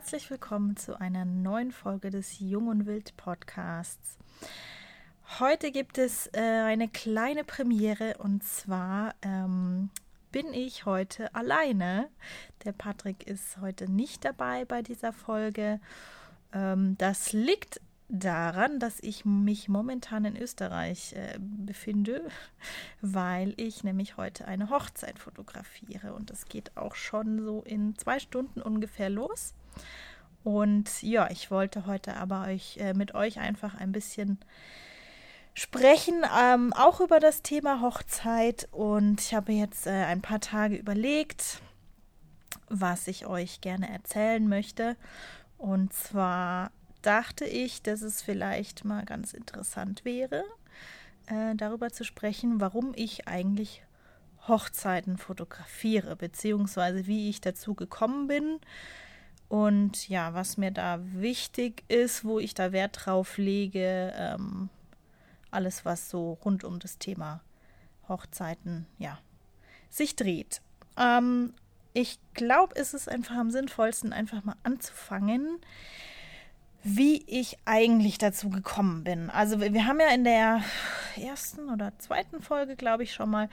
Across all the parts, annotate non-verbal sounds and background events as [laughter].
Herzlich willkommen zu einer neuen Folge des Jung und Wild Podcasts. Heute gibt es äh, eine kleine Premiere und zwar ähm, bin ich heute alleine. Der Patrick ist heute nicht dabei bei dieser Folge. Ähm, das liegt daran, dass ich mich momentan in Österreich äh, befinde, [laughs] weil ich nämlich heute eine Hochzeit fotografiere und es geht auch schon so in zwei Stunden ungefähr los. Und ja, ich wollte heute aber euch äh, mit euch einfach ein bisschen sprechen, ähm, auch über das Thema Hochzeit. Und ich habe jetzt äh, ein paar Tage überlegt, was ich euch gerne erzählen möchte. Und zwar dachte ich, dass es vielleicht mal ganz interessant wäre, äh, darüber zu sprechen, warum ich eigentlich Hochzeiten fotografiere, beziehungsweise wie ich dazu gekommen bin und ja, was mir da wichtig ist, wo ich da Wert drauf lege, ähm, alles, was so rund um das Thema Hochzeiten, ja, sich dreht. Ähm, ich glaube, es ist einfach am sinnvollsten, einfach mal anzufangen, wie ich eigentlich dazu gekommen bin. Also wir haben ja in der ersten oder zweiten Folge, glaube ich, schon mal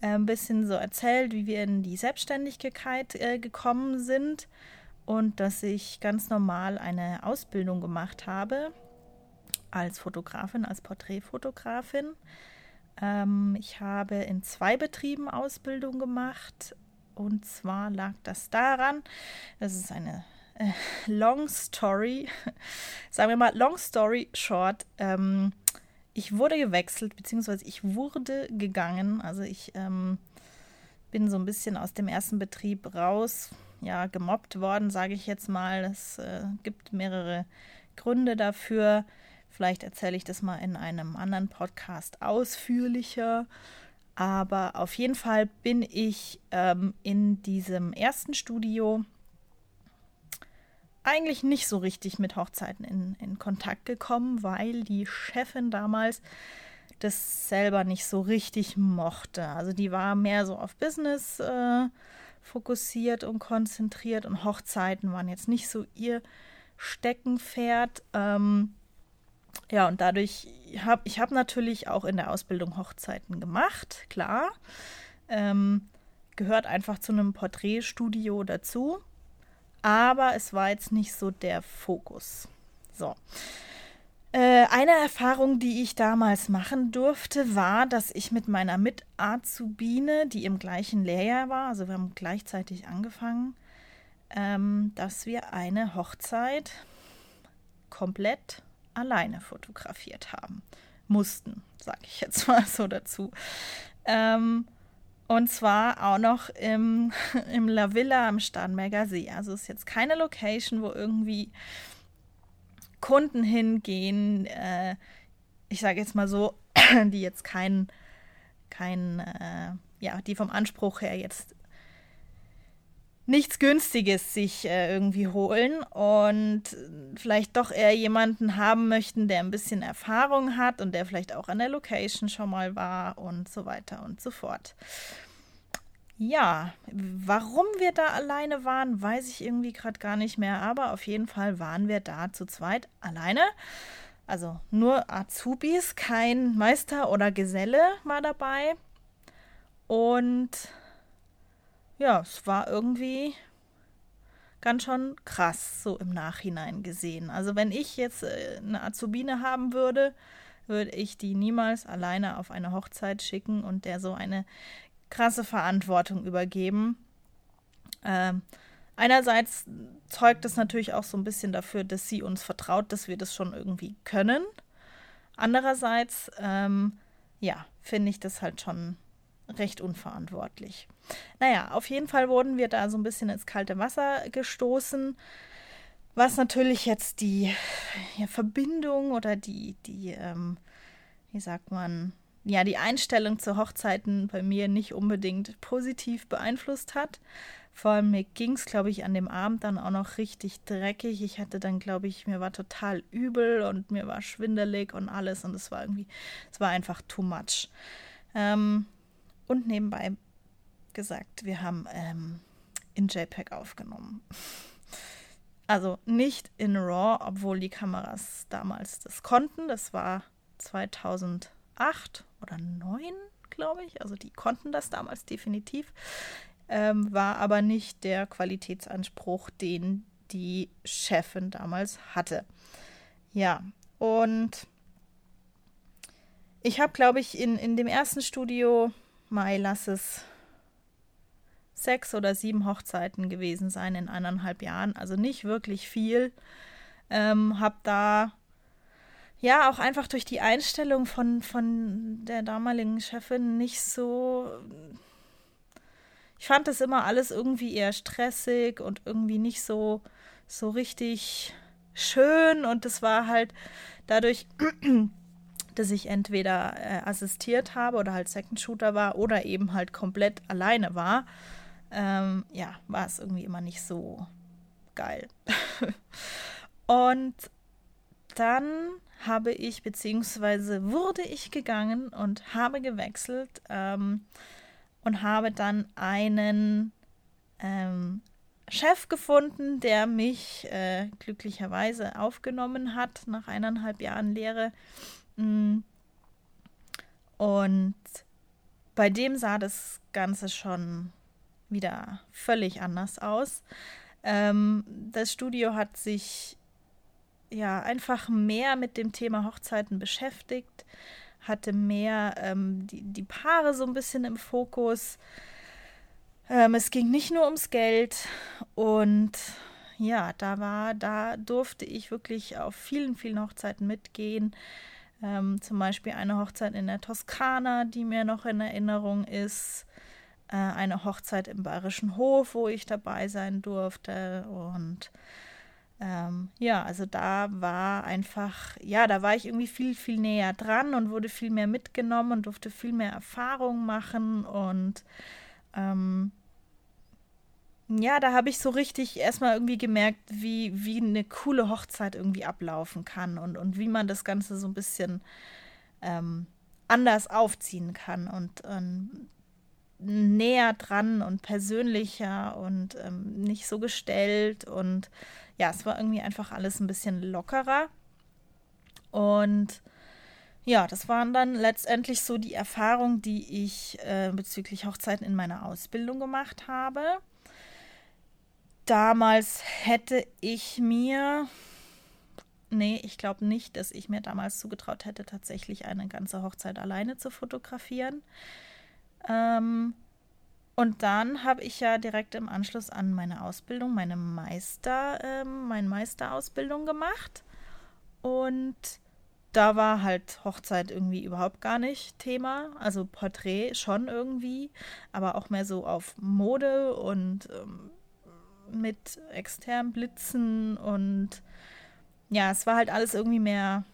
äh, ein bisschen so erzählt, wie wir in die Selbstständigkeit äh, gekommen sind und dass ich ganz normal eine Ausbildung gemacht habe als Fotografin, als Porträtfotografin. Ähm, ich habe in zwei Betrieben Ausbildung gemacht und zwar lag das daran, das ist eine äh, long story, [laughs] sagen wir mal, long story short, ähm, ich wurde gewechselt, beziehungsweise ich wurde gegangen. Also ich ähm, bin so ein bisschen aus dem ersten Betrieb raus, ja, gemobbt worden, sage ich jetzt mal. Es äh, gibt mehrere Gründe dafür. Vielleicht erzähle ich das mal in einem anderen Podcast ausführlicher. Aber auf jeden Fall bin ich ähm, in diesem ersten Studio eigentlich nicht so richtig mit Hochzeiten in, in Kontakt gekommen, weil die Chefin damals das selber nicht so richtig mochte. Also die war mehr so auf Business äh, fokussiert und konzentriert und Hochzeiten waren jetzt nicht so ihr Steckenpferd. Ähm, ja, und dadurch habe ich habe natürlich auch in der Ausbildung Hochzeiten gemacht, klar. Ähm, gehört einfach zu einem Porträtstudio dazu aber es war jetzt nicht so der Fokus. So. Äh, eine Erfahrung, die ich damals machen durfte, war, dass ich mit meiner Mit-Azubine, die im gleichen Lehrjahr war, also wir haben gleichzeitig angefangen, ähm, dass wir eine Hochzeit komplett alleine fotografiert haben. Mussten, sage ich jetzt [laughs] mal so dazu. Ähm, und zwar auch noch im, [laughs] im La Villa am Starnberger See. Also ist jetzt keine Location, wo irgendwie Kunden hingehen. Äh, ich sage jetzt mal so, [clears throat] die jetzt kein, kein äh, ja, die vom Anspruch her jetzt nichts Günstiges sich äh, irgendwie holen und vielleicht doch eher jemanden haben möchten, der ein bisschen Erfahrung hat und der vielleicht auch an der Location schon mal war und so weiter und so fort. Ja, warum wir da alleine waren, weiß ich irgendwie gerade gar nicht mehr, aber auf jeden Fall waren wir da zu zweit alleine. Also nur Azubis, kein Meister oder Geselle war dabei. Und ja, es war irgendwie ganz schon krass, so im Nachhinein gesehen. Also wenn ich jetzt äh, eine Azubine haben würde, würde ich die niemals alleine auf eine Hochzeit schicken und der so eine krasse Verantwortung übergeben. Ähm, einerseits zeugt es natürlich auch so ein bisschen dafür, dass sie uns vertraut, dass wir das schon irgendwie können. Andererseits, ähm, ja, finde ich das halt schon recht unverantwortlich. Naja, auf jeden Fall wurden wir da so ein bisschen ins kalte Wasser gestoßen, was natürlich jetzt die ja, Verbindung oder die, die, ähm, wie sagt man, ja, die Einstellung zu Hochzeiten bei mir nicht unbedingt positiv beeinflusst hat. Vor allem mir ging es, glaube ich, an dem Abend dann auch noch richtig dreckig. Ich hatte dann, glaube ich, mir war total übel und mir war schwindelig und alles und es war irgendwie, es war einfach too much. Ähm, und nebenbei gesagt, wir haben ähm, in JPEG aufgenommen. Also nicht in RAW, obwohl die Kameras damals das konnten. Das war 2008 oder 2009, glaube ich. Also die konnten das damals definitiv. Ähm, war aber nicht der Qualitätsanspruch, den die Chefin damals hatte. Ja, und ich habe, glaube ich, in, in dem ersten Studio, Mai, lass es sechs oder sieben Hochzeiten gewesen sein in eineinhalb Jahren, also nicht wirklich viel. Ähm, hab da ja auch einfach durch die Einstellung von, von der damaligen Chefin nicht so. Ich fand das immer alles irgendwie eher stressig und irgendwie nicht so, so richtig schön. Und das war halt dadurch, [clears throat] dass ich entweder äh, assistiert habe oder halt Second Shooter war oder eben halt komplett alleine war ähm, ja, war es irgendwie immer nicht so geil. [laughs] und dann habe ich, beziehungsweise wurde ich gegangen und habe gewechselt ähm, und habe dann einen ähm, Chef gefunden, der mich äh, glücklicherweise aufgenommen hat nach eineinhalb Jahren Lehre. Mm. Und bei dem sah das Ganze schon wieder völlig anders aus. Ähm, das Studio hat sich ja einfach mehr mit dem Thema Hochzeiten beschäftigt, hatte mehr ähm, die, die Paare so ein bisschen im Fokus. Ähm, es ging nicht nur ums Geld und ja, da war, da durfte ich wirklich auf vielen, vielen Hochzeiten mitgehen. Ähm, zum Beispiel eine Hochzeit in der Toskana, die mir noch in Erinnerung ist äh, eine Hochzeit im Bayerischen Hof, wo ich dabei sein durfte. Und ähm, ja, also da war einfach, ja, da war ich irgendwie viel, viel näher dran und wurde viel mehr mitgenommen und durfte viel mehr Erfahrung machen. Und ähm, ja, da habe ich so richtig erstmal irgendwie gemerkt, wie, wie eine coole Hochzeit irgendwie ablaufen kann und, und wie man das Ganze so ein bisschen ähm, anders aufziehen kann. Und ähm, näher dran und persönlicher und ähm, nicht so gestellt. Und ja, es war irgendwie einfach alles ein bisschen lockerer. Und ja, das waren dann letztendlich so die Erfahrungen, die ich äh, bezüglich Hochzeiten in meiner Ausbildung gemacht habe. Damals hätte ich mir, nee, ich glaube nicht, dass ich mir damals zugetraut hätte, tatsächlich eine ganze Hochzeit alleine zu fotografieren. Ähm, und dann habe ich ja direkt im Anschluss an meine Ausbildung, meine Meister, ähm, meine Meisterausbildung gemacht. Und da war halt Hochzeit irgendwie überhaupt gar nicht Thema. Also Porträt schon irgendwie, aber auch mehr so auf Mode und ähm, mit externen Blitzen und ja, es war halt alles irgendwie mehr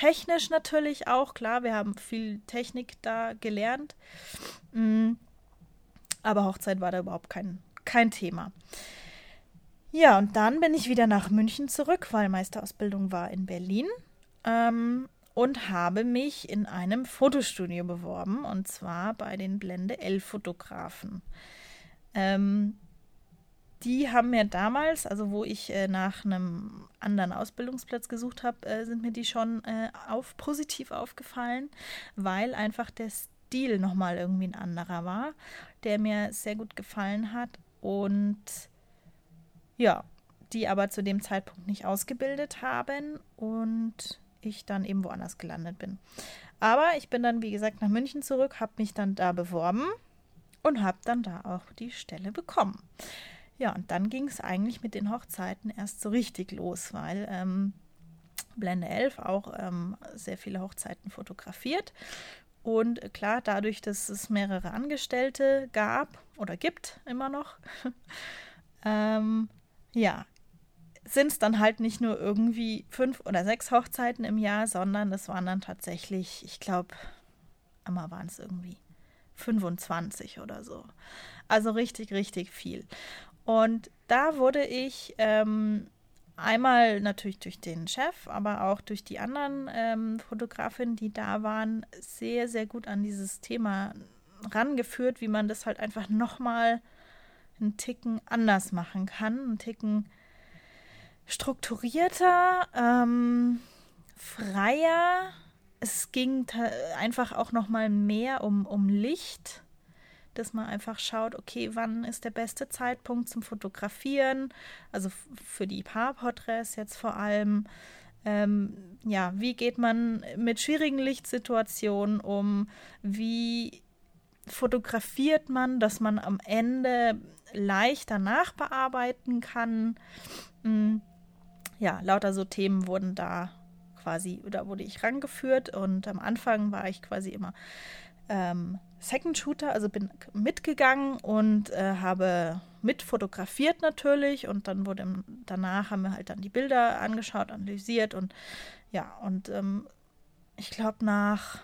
technisch natürlich auch, klar, wir haben viel Technik da gelernt. Mm, aber Hochzeit war da überhaupt kein, kein Thema. Ja, und dann bin ich wieder nach München zurück, weil Meisterausbildung war in Berlin. Ähm, und habe mich in einem Fotostudio beworben, und zwar bei den Blende L Fotografen. Ähm, die haben mir damals, also wo ich äh, nach einem anderen Ausbildungsplatz gesucht habe, äh, sind mir die schon äh, auf, positiv aufgefallen, weil einfach der Stil nochmal irgendwie ein anderer war, der mir sehr gut gefallen hat und ja, die aber zu dem Zeitpunkt nicht ausgebildet haben und ich dann eben woanders gelandet bin. Aber ich bin dann, wie gesagt, nach München zurück, habe mich dann da beworben und habe dann da auch die Stelle bekommen. Ja, und dann ging es eigentlich mit den Hochzeiten erst so richtig los, weil ähm, Blende 11 auch ähm, sehr viele Hochzeiten fotografiert. Und klar, dadurch, dass es mehrere Angestellte gab oder gibt immer noch, [laughs] ähm, ja, sind es dann halt nicht nur irgendwie fünf oder sechs Hochzeiten im Jahr, sondern das waren dann tatsächlich, ich glaube, einmal waren es irgendwie 25 oder so. Also richtig, richtig viel. Und da wurde ich ähm, einmal natürlich durch den Chef, aber auch durch die anderen ähm, Fotografinnen, die da waren, sehr, sehr gut an dieses Thema rangeführt, wie man das halt einfach nochmal einen Ticken anders machen kann, einen Ticken strukturierter, ähm, freier. Es ging einfach auch noch mal mehr um, um Licht, dass man einfach schaut, okay, wann ist der beste Zeitpunkt zum Fotografieren, also für die Paarporträts jetzt vor allem. Ähm, ja, wie geht man mit schwierigen Lichtsituationen um? Wie fotografiert man, dass man am Ende leichter nachbearbeiten kann? Hm, ja, lauter so Themen wurden da quasi, da wurde ich rangeführt und am Anfang war ich quasi immer ähm, Second Shooter, also bin mitgegangen und äh, habe mit fotografiert natürlich und dann wurde danach haben wir halt dann die Bilder angeschaut, analysiert und ja, und ähm, ich glaube nach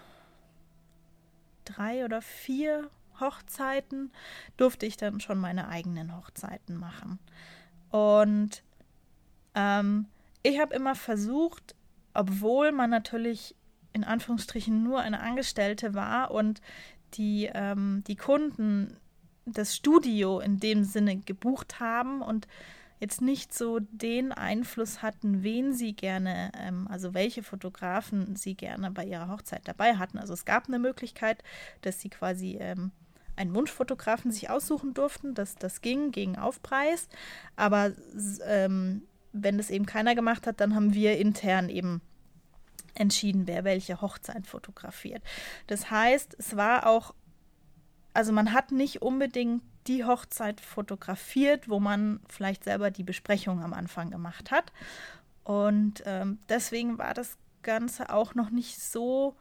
drei oder vier Hochzeiten durfte ich dann schon meine eigenen Hochzeiten machen. Und ähm, ich habe immer versucht, obwohl man natürlich in Anführungsstrichen nur eine Angestellte war und die, ähm, die Kunden das Studio in dem Sinne gebucht haben und jetzt nicht so den Einfluss hatten, wen sie gerne, ähm, also welche Fotografen sie gerne bei ihrer Hochzeit dabei hatten. Also es gab eine Möglichkeit, dass sie quasi ähm, einen Wunschfotografen sich aussuchen durften. Das, das ging gegen Aufpreis. Aber ähm, wenn das eben keiner gemacht hat, dann haben wir intern eben entschieden, wer welche Hochzeit fotografiert. Das heißt, es war auch, also man hat nicht unbedingt die Hochzeit fotografiert, wo man vielleicht selber die Besprechung am Anfang gemacht hat. Und ähm, deswegen war das Ganze auch noch nicht so,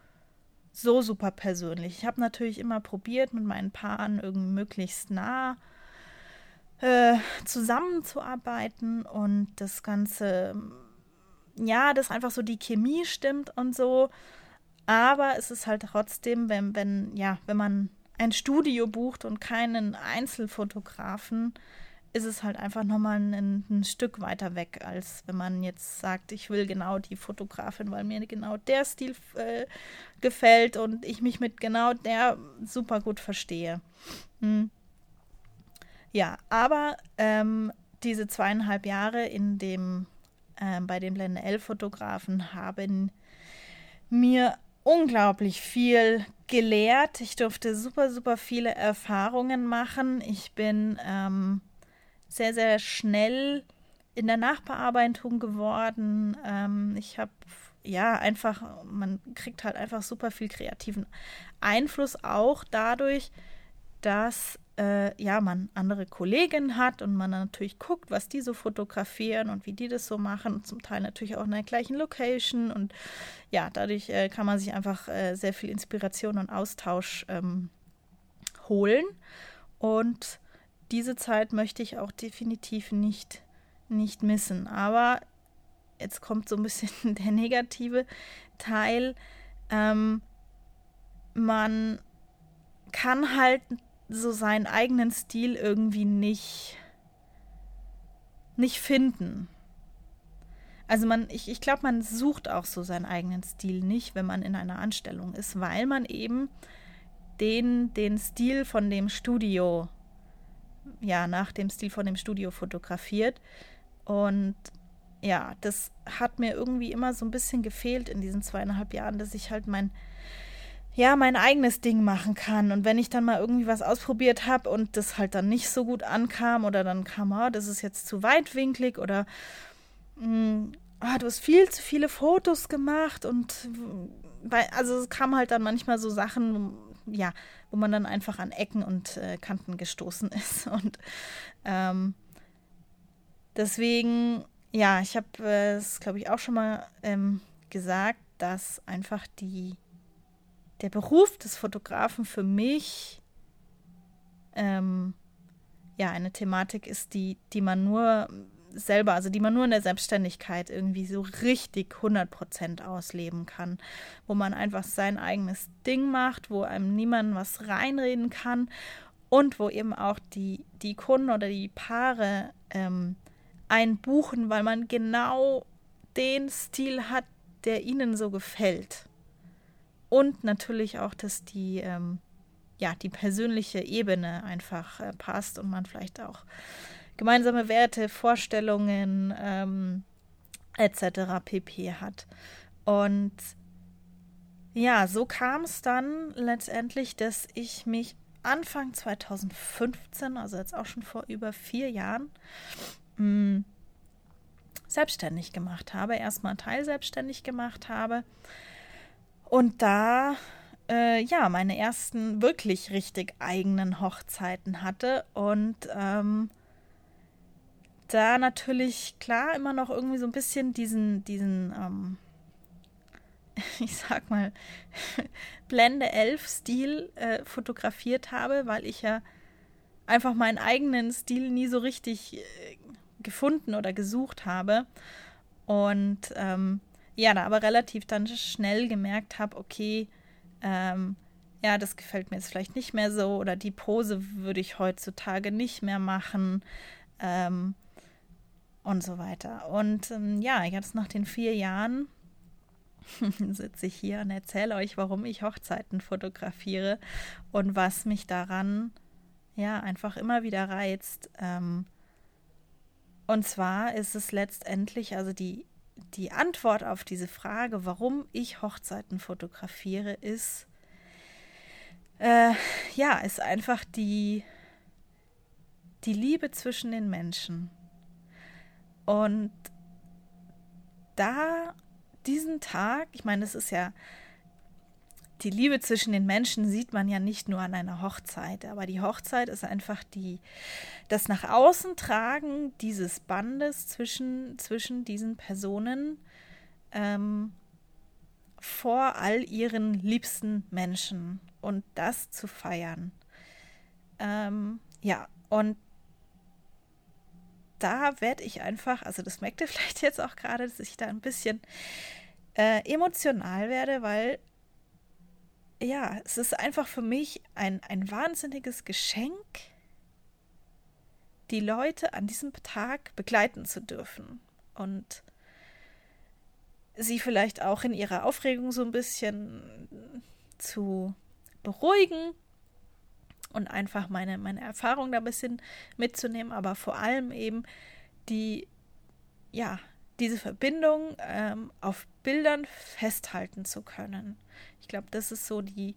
so super persönlich. Ich habe natürlich immer probiert, mit meinen Paaren irgendwie möglichst nah äh, zusammenzuarbeiten und das Ganze ja, dass einfach so die Chemie stimmt und so. Aber es ist halt trotzdem, wenn, wenn, ja, wenn man ein Studio bucht und keinen Einzelfotografen, ist es halt einfach nochmal ein, ein Stück weiter weg, als wenn man jetzt sagt, ich will genau die Fotografin, weil mir genau der Stil äh, gefällt und ich mich mit genau der super gut verstehe. Hm. Ja, aber ähm, diese zweieinhalb Jahre in dem äh, bei den Blende L-Fotografen haben mir unglaublich viel gelehrt. Ich durfte super, super viele Erfahrungen machen. Ich bin ähm, sehr, sehr schnell in der Nachbearbeitung geworden. Ähm, ich habe ja einfach, man kriegt halt einfach super viel kreativen Einfluss auch dadurch, dass äh, ja, man andere Kolleginnen hat und man natürlich guckt, was die so fotografieren und wie die das so machen. Und zum Teil natürlich auch in der gleichen Location. Und ja, dadurch äh, kann man sich einfach äh, sehr viel Inspiration und Austausch ähm, holen. Und diese Zeit möchte ich auch definitiv nicht, nicht missen. Aber jetzt kommt so ein bisschen [laughs] der negative Teil. Ähm, man kann halt so seinen eigenen Stil irgendwie nicht, nicht finden. Also man, ich, ich glaube, man sucht auch so seinen eigenen Stil nicht, wenn man in einer Anstellung ist, weil man eben den, den Stil von dem Studio, ja, nach dem Stil von dem Studio fotografiert. Und ja, das hat mir irgendwie immer so ein bisschen gefehlt in diesen zweieinhalb Jahren, dass ich halt mein, ja, mein eigenes Ding machen kann. Und wenn ich dann mal irgendwie was ausprobiert habe und das halt dann nicht so gut ankam oder dann kam, oh, das ist jetzt zu weitwinklig oder mh, oh, du hast viel zu viele Fotos gemacht und also es kam halt dann manchmal so Sachen, ja, wo man dann einfach an Ecken und äh, Kanten gestoßen [laughs] ist. Und ähm, deswegen, ja, ich habe es, äh, glaube ich, auch schon mal ähm, gesagt, dass einfach die der Beruf des Fotografen für mich ähm, ja eine Thematik ist, die, die man nur selber, also die man nur in der Selbstständigkeit irgendwie so richtig 100% ausleben kann, wo man einfach sein eigenes Ding macht, wo einem niemand was reinreden kann und wo eben auch die, die Kunden oder die Paare ähm, einbuchen, weil man genau den Stil hat, der ihnen so gefällt. Und natürlich auch, dass die, ähm, ja, die persönliche Ebene einfach äh, passt und man vielleicht auch gemeinsame Werte, Vorstellungen ähm, etc. pp hat. Und ja, so kam es dann letztendlich, dass ich mich Anfang 2015, also jetzt auch schon vor über vier Jahren, mh, hm, selbstständig gemacht habe. Erstmal teilselbstständig gemacht habe. Und da äh, ja meine ersten wirklich richtig eigenen Hochzeiten hatte und ähm, da natürlich klar immer noch irgendwie so ein bisschen diesen, diesen, ähm, [laughs] ich sag mal, [laughs] Blende 11 Stil äh, fotografiert habe, weil ich ja einfach meinen eigenen Stil nie so richtig äh, gefunden oder gesucht habe. Und ähm, ja, da aber relativ dann schnell gemerkt habe, okay, ähm, ja, das gefällt mir jetzt vielleicht nicht mehr so oder die Pose würde ich heutzutage nicht mehr machen ähm, und so weiter. Und ähm, ja, jetzt nach den vier Jahren [laughs] sitze ich hier und erzähle euch, warum ich Hochzeiten fotografiere und was mich daran ja einfach immer wieder reizt. Ähm, und zwar ist es letztendlich, also die, die Antwort auf diese Frage, warum ich Hochzeiten fotografiere, ist, äh, ja, ist einfach die, die Liebe zwischen den Menschen. Und da diesen Tag, ich meine, es ist ja die Liebe zwischen den Menschen sieht man ja nicht nur an einer Hochzeit, aber die Hochzeit ist einfach die, das nach außen tragen dieses Bandes zwischen, zwischen diesen Personen ähm, vor all ihren liebsten Menschen und das zu feiern. Ähm, ja, und da werde ich einfach, also das merkt ihr [laughs] vielleicht jetzt auch gerade, dass ich da ein bisschen äh, emotional werde, weil ja, es ist einfach für mich ein, ein wahnsinniges Geschenk, die Leute an diesem Tag begleiten zu dürfen und sie vielleicht auch in ihrer Aufregung so ein bisschen zu beruhigen und einfach meine, meine Erfahrung da ein bisschen mitzunehmen, aber vor allem eben die, ja, diese Verbindung ähm, auf Bildern festhalten zu können. Ich glaube, das ist so die,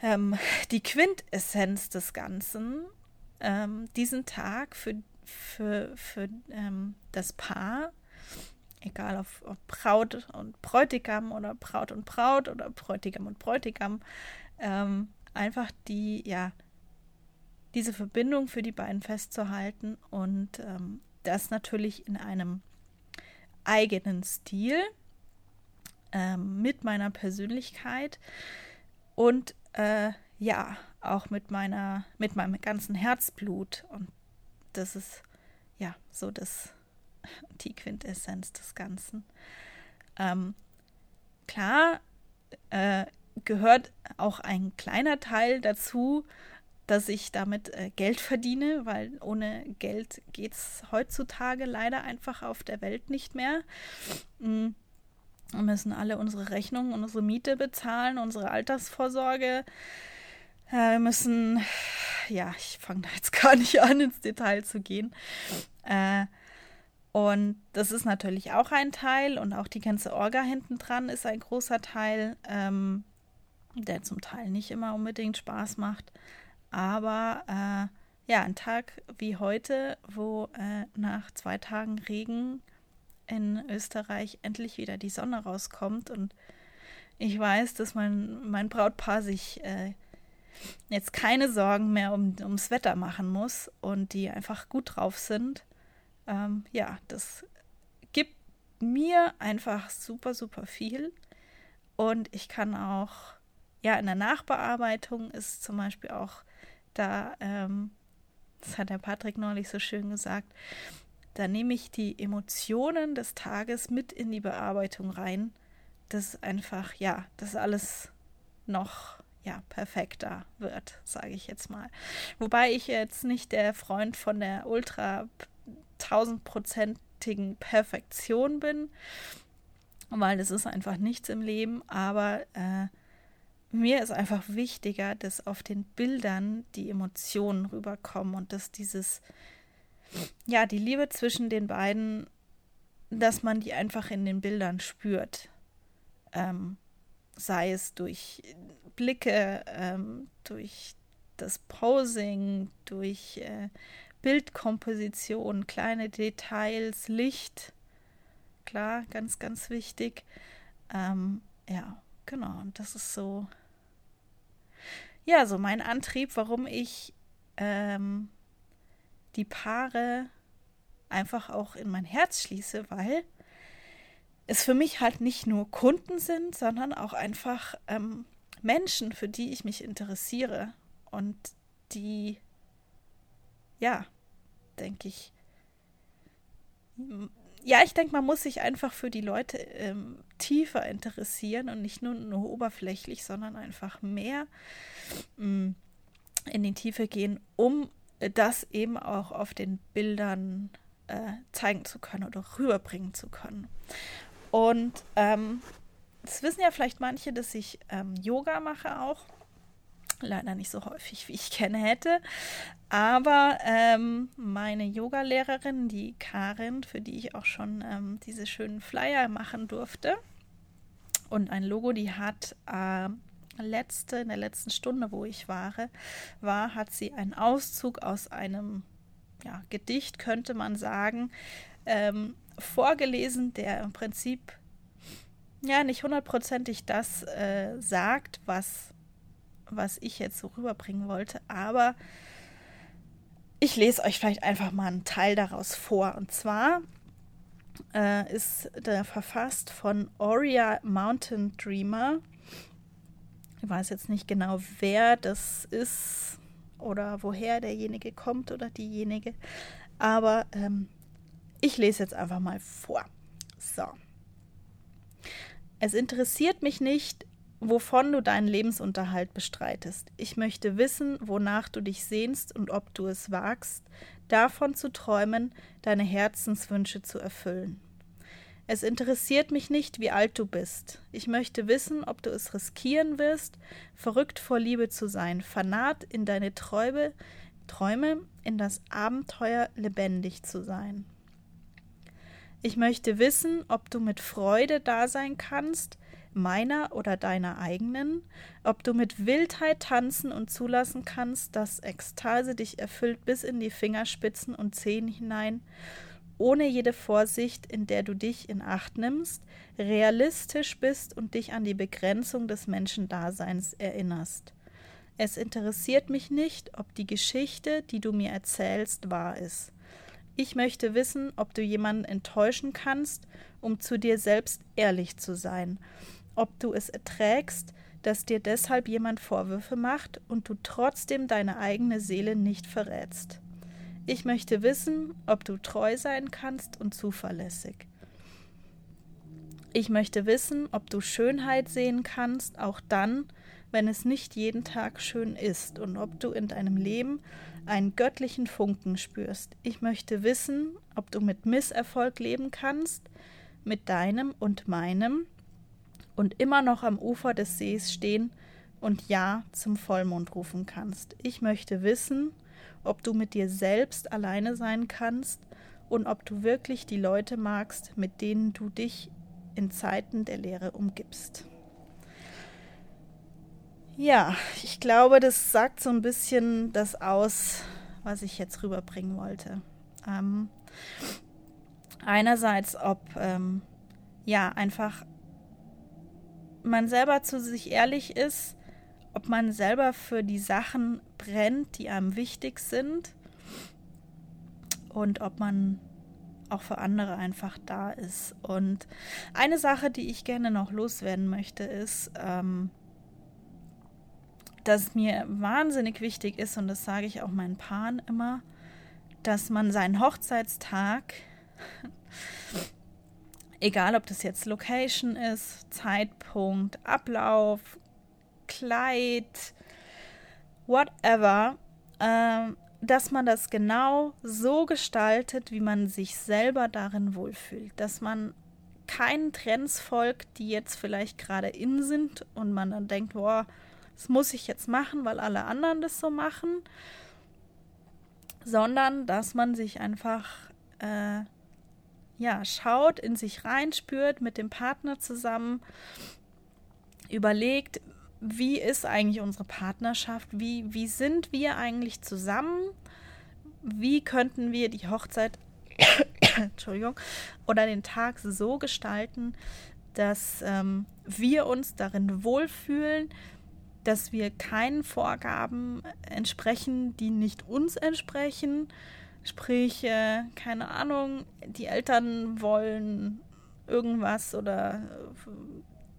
ähm, die Quintessenz des Ganzen, ähm, diesen Tag für, für, für ähm, das Paar, egal ob, ob, Braut und Bräutigam oder Braut und Braut oder Bräutigam und Bräutigam, ähm, einfach die, ja, diese Verbindung für die beiden festzuhalten und ähm, das natürlich in einem eigenen Stil ähm, mit meiner Persönlichkeit und äh, ja, auch mit meiner, mit meinem ganzen Herzblut. Und das ist ja so das, [laughs] die Quintessenz des Ganzen. Ähm, klar äh, gehört auch ein kleiner Teil dazu, dass ich damit äh, Geld verdiene, weil ohne Geld geht es heutzutage leider einfach auf der Welt nicht mehr. Mhm. Wir müssen alle unsere Rechnungen, unsere Miete bezahlen, unsere Altersvorsorge. Äh, wir müssen, ja, ich fange da jetzt [laughs] gar nicht an, ins Detail zu gehen. Äh, und das ist natürlich auch ein Teil und auch die ganze Orga hinten dran ist ein großer Teil, ähm, der zum Teil nicht immer unbedingt Spaß macht. Aber äh, ja, ein Tag wie heute, wo äh, nach zwei Tagen Regen in Österreich endlich wieder die Sonne rauskommt und ich weiß, dass mein, mein Brautpaar sich äh, jetzt keine Sorgen mehr um, ums Wetter machen muss und die einfach gut drauf sind. Ähm, ja, das gibt mir einfach super, super viel. Und ich kann auch, ja, in der Nachbearbeitung ist zum Beispiel auch da, ähm, das hat der Patrick neulich so schön gesagt, da nehme ich die Emotionen des Tages mit in die Bearbeitung rein, dass einfach, ja, das alles noch ja, perfekter wird, sage ich jetzt mal. Wobei ich jetzt nicht der Freund von der ultra tausendprozentigen Perfektion bin, weil das ist einfach nichts im Leben, aber äh, mir ist einfach wichtiger, dass auf den Bildern die Emotionen rüberkommen und dass dieses, ja, die Liebe zwischen den beiden, dass man die einfach in den Bildern spürt. Ähm, sei es durch Blicke, ähm, durch das Posing, durch äh, Bildkomposition, kleine Details, Licht. Klar, ganz, ganz wichtig. Ähm, ja, genau. Und das ist so, ja, so mein Antrieb, warum ich ähm, die Paare einfach auch in mein Herz schließe, weil es für mich halt nicht nur Kunden sind, sondern auch einfach ähm, Menschen, für die ich mich interessiere und die, ja, denke ich, ja, ich denke, man muss sich einfach für die Leute ähm, tiefer interessieren und nicht nur, nur oberflächlich, sondern einfach mehr ähm, in die Tiefe gehen, um das eben auch auf den Bildern äh, zeigen zu können oder rüberbringen zu können. Und ähm, das wissen ja vielleicht manche, dass ich ähm, Yoga mache auch. Leider nicht so häufig, wie ich gerne hätte. Aber ähm, meine Yoga-Lehrerin, die Karin, für die ich auch schon ähm, diese schönen Flyer machen durfte und ein Logo, die hat äh, letzte, in der letzten Stunde, wo ich war, war, hat sie einen Auszug aus einem ja, Gedicht, könnte man sagen, ähm, vorgelesen, der im Prinzip ja nicht hundertprozentig das äh, sagt, was was ich jetzt so rüberbringen wollte, aber ich lese euch vielleicht einfach mal einen Teil daraus vor. Und zwar äh, ist der verfasst von Oria Mountain Dreamer. Ich weiß jetzt nicht genau, wer das ist oder woher derjenige kommt oder diejenige, aber ähm, ich lese jetzt einfach mal vor. So. Es interessiert mich nicht, wovon du deinen Lebensunterhalt bestreitest. Ich möchte wissen, wonach du dich sehnst und ob du es wagst, davon zu träumen, deine Herzenswünsche zu erfüllen. Es interessiert mich nicht, wie alt du bist. Ich möchte wissen, ob du es riskieren wirst, verrückt vor Liebe zu sein, fanat in deine Träume, Träume, in das Abenteuer lebendig zu sein. Ich möchte wissen, ob du mit Freude da sein kannst, meiner oder deiner eigenen, ob du mit Wildheit tanzen und zulassen kannst, dass Ekstase dich erfüllt bis in die Fingerspitzen und Zehen hinein, ohne jede Vorsicht, in der du dich in Acht nimmst, realistisch bist und dich an die Begrenzung des Menschendaseins erinnerst. Es interessiert mich nicht, ob die Geschichte, die du mir erzählst, wahr ist. Ich möchte wissen, ob du jemanden enttäuschen kannst, um zu dir selbst ehrlich zu sein, ob du es erträgst, dass dir deshalb jemand Vorwürfe macht und du trotzdem deine eigene Seele nicht verrätst. Ich möchte wissen, ob du treu sein kannst und zuverlässig. Ich möchte wissen, ob du Schönheit sehen kannst, auch dann, wenn es nicht jeden Tag schön ist, und ob du in deinem Leben einen göttlichen Funken spürst. Ich möchte wissen, ob du mit Misserfolg leben kannst, mit deinem und meinem, und immer noch am Ufer des Sees stehen und Ja zum Vollmond rufen kannst. Ich möchte wissen, ob du mit dir selbst alleine sein kannst und ob du wirklich die Leute magst, mit denen du dich in Zeiten der Lehre umgibst. Ja, ich glaube, das sagt so ein bisschen das aus, was ich jetzt rüberbringen wollte. Ähm, einerseits, ob ähm, ja einfach man selber zu sich ehrlich ist, ob man selber für die Sachen brennt, die einem wichtig sind und ob man auch für andere einfach da ist. Und eine Sache, die ich gerne noch loswerden möchte, ist, ähm, dass mir wahnsinnig wichtig ist, und das sage ich auch meinen Paaren immer, dass man seinen Hochzeitstag Egal, ob das jetzt Location ist, Zeitpunkt, Ablauf, Kleid, whatever, äh, dass man das genau so gestaltet, wie man sich selber darin wohlfühlt. Dass man keinen Trends folgt, die jetzt vielleicht gerade in sind und man dann denkt, boah, das muss ich jetzt machen, weil alle anderen das so machen, sondern dass man sich einfach äh, ja schaut, in sich reinspürt, mit dem Partner zusammen überlegt, wie ist eigentlich unsere Partnerschaft, wie, wie sind wir eigentlich zusammen, wie könnten wir die Hochzeit [coughs] Entschuldigung, oder den Tag so gestalten, dass ähm, wir uns darin wohlfühlen, dass wir keinen Vorgaben entsprechen, die nicht uns entsprechen. Sprich, äh, keine Ahnung, die Eltern wollen irgendwas oder äh,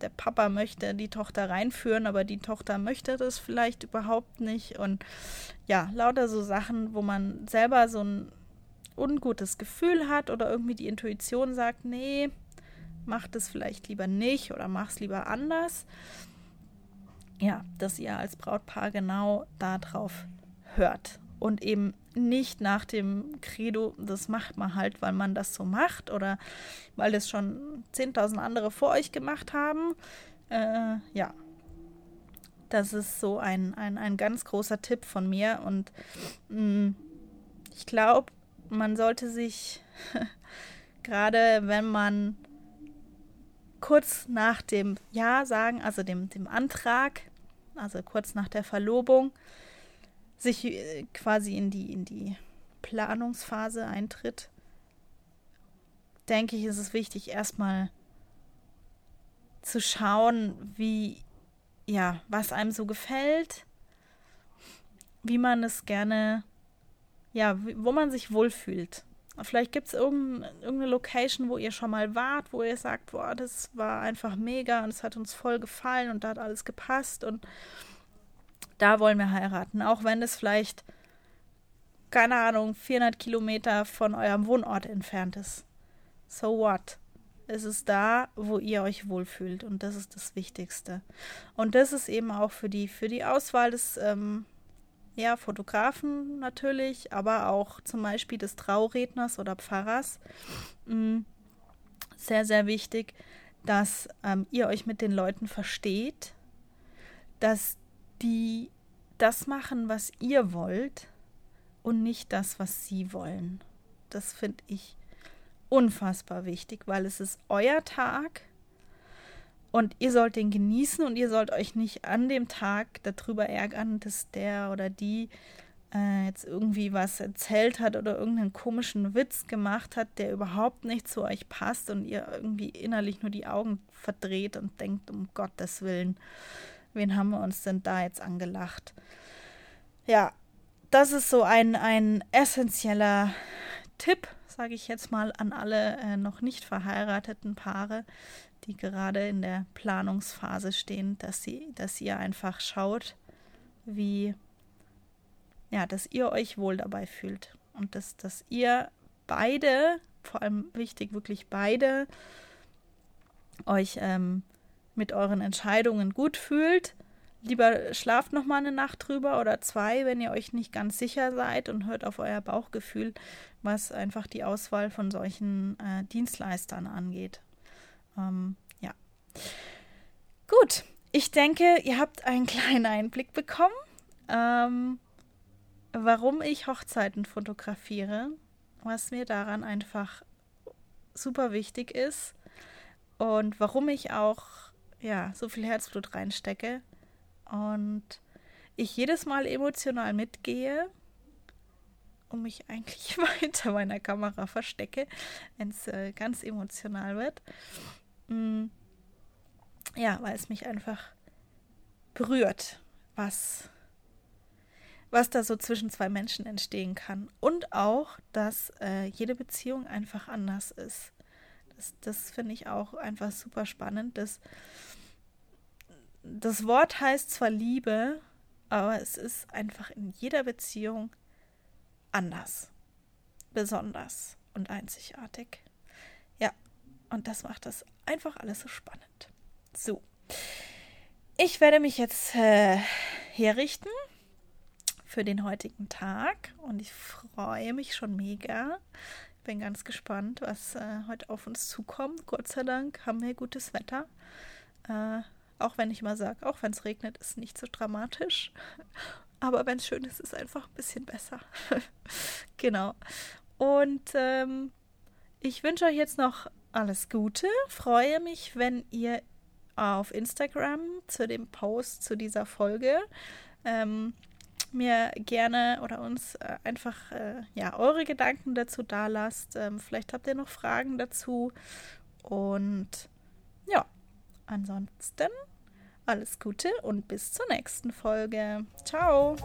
der Papa möchte die Tochter reinführen, aber die Tochter möchte das vielleicht überhaupt nicht. Und ja, lauter so Sachen, wo man selber so ein ungutes Gefühl hat oder irgendwie die Intuition sagt, nee, mach das vielleicht lieber nicht oder mach es lieber anders. Ja, dass ihr als Brautpaar genau darauf hört und eben nicht nach dem Credo, das macht man halt, weil man das so macht oder weil es schon 10.000 andere vor euch gemacht haben. Äh, ja, das ist so ein, ein, ein ganz großer Tipp von mir und mh, mm, ich glaube, man sollte sich [laughs] gerade, wenn man kurz nach dem Ja sagen, also dem, dem Antrag, also kurz nach der Verlobung, sich äh, quasi in die, in die Planungsphase eintritt, denke ich, ist es wichtig, erstmal zu schauen, wie, ja, was einem so gefällt, wie man es gerne ja, wo man sich wohlfühlt. Vielleicht gibt es irgendeine Location, wo ihr schon mal wart, wo ihr sagt, boah, das war einfach mega und es hat uns voll gefallen und da hat alles gepasst und da wollen wir heiraten. Auch wenn es vielleicht, keine Ahnung, 400 Kilometer von eurem Wohnort entfernt ist. So what? Es ist da, wo ihr euch wohlfühlt und das ist das Wichtigste. Und das ist eben auch für die, für die Auswahl des ähm, ja, Fotografen natürlich, aber auch zum Beispiel des Trauredners oder Pfarrers. Mm, sehr, sehr wichtig, dass ähm, ihr euch mit den Leuten versteht, dass die das machen, was ihr wollt und nicht das, was sie wollen. Das finde ich unfassbar wichtig, weil es ist euer Tag und ihr sollt den genießen und ihr sollt euch nicht an dem Tag darüber ärgern, dass der oder die äh, jetzt irgendwie was erzählt hat oder irgendeinen komischen Witz gemacht hat, der überhaupt nicht zu euch passt und ihr irgendwie innerlich nur die Augen verdreht und denkt, um Gottes Willen, wen haben wir uns denn da jetzt angelacht? Ja, das ist so ein, ein essentieller Tipp, sage ich jetzt mal, an alle äh, noch nicht verheirateten Paare, die gerade in der Planungsphase stehen, dass sie, dass ihr einfach schaut, wie, ja, dass ihr euch wohl dabei fühlt und dass, dass ihr beide, vor allem wichtig, wirklich beide, euch ähm, mit euren Entscheidungen gut fühlt. Lieber schlaft noch mal eine Nacht drüber oder zwei, wenn ihr euch nicht ganz sicher seid und hört auf euer Bauchgefühl, was einfach die Auswahl von solchen äh, Dienstleistern angeht. Ähm, ja. Gut, ich denke, ihr habt einen [laughs] kleinen Einblick bekommen, ähm, warum ich Hochzeiten fotografiere, was mir daran einfach super wichtig ist und warum ich auch ja, so viel Herzblut reinstecke und ich jedes Mal emotional mitgehe und mich eigentlich [laughs] immer hinter meiner Kamera verstecke, wenn es äh, ganz emotional wird. Mm. Ja, weil es mich einfach berührt, was, was da so zwischen zwei Menschen entstehen kann. Und auch, dass äh, jede Beziehung einfach anders ist. Das, das finde ich auch einfach super spannend. Das, das Wort heißt zwar Liebe, aber es ist einfach in jeder Beziehung anders, besonders und einzigartig. Ja, und das macht das einfach alles so spannend. So. Ich werde mich jetzt äh, herrichten für den heutigen Tag und ich freue mich schon mega. Bin ganz gespannt, was äh, heute auf uns zukommt. Gott sei Dank haben wir gutes Wetter. Äh, auch wenn ich mal sage, auch wenn es regnet, ist nicht so dramatisch. [laughs] Aber wenn es schön ist, ist einfach ein bisschen besser. [laughs] genau. Und ähm, ich wünsche euch jetzt noch alles Gute. Freue mich, wenn ihr auf Instagram zu dem Post zu dieser Folge ähm, mir gerne oder uns äh, einfach äh, ja eure Gedanken dazu da lasst. Ähm, vielleicht habt ihr noch Fragen dazu. Und ja, ansonsten alles Gute und bis zur nächsten Folge. Ciao!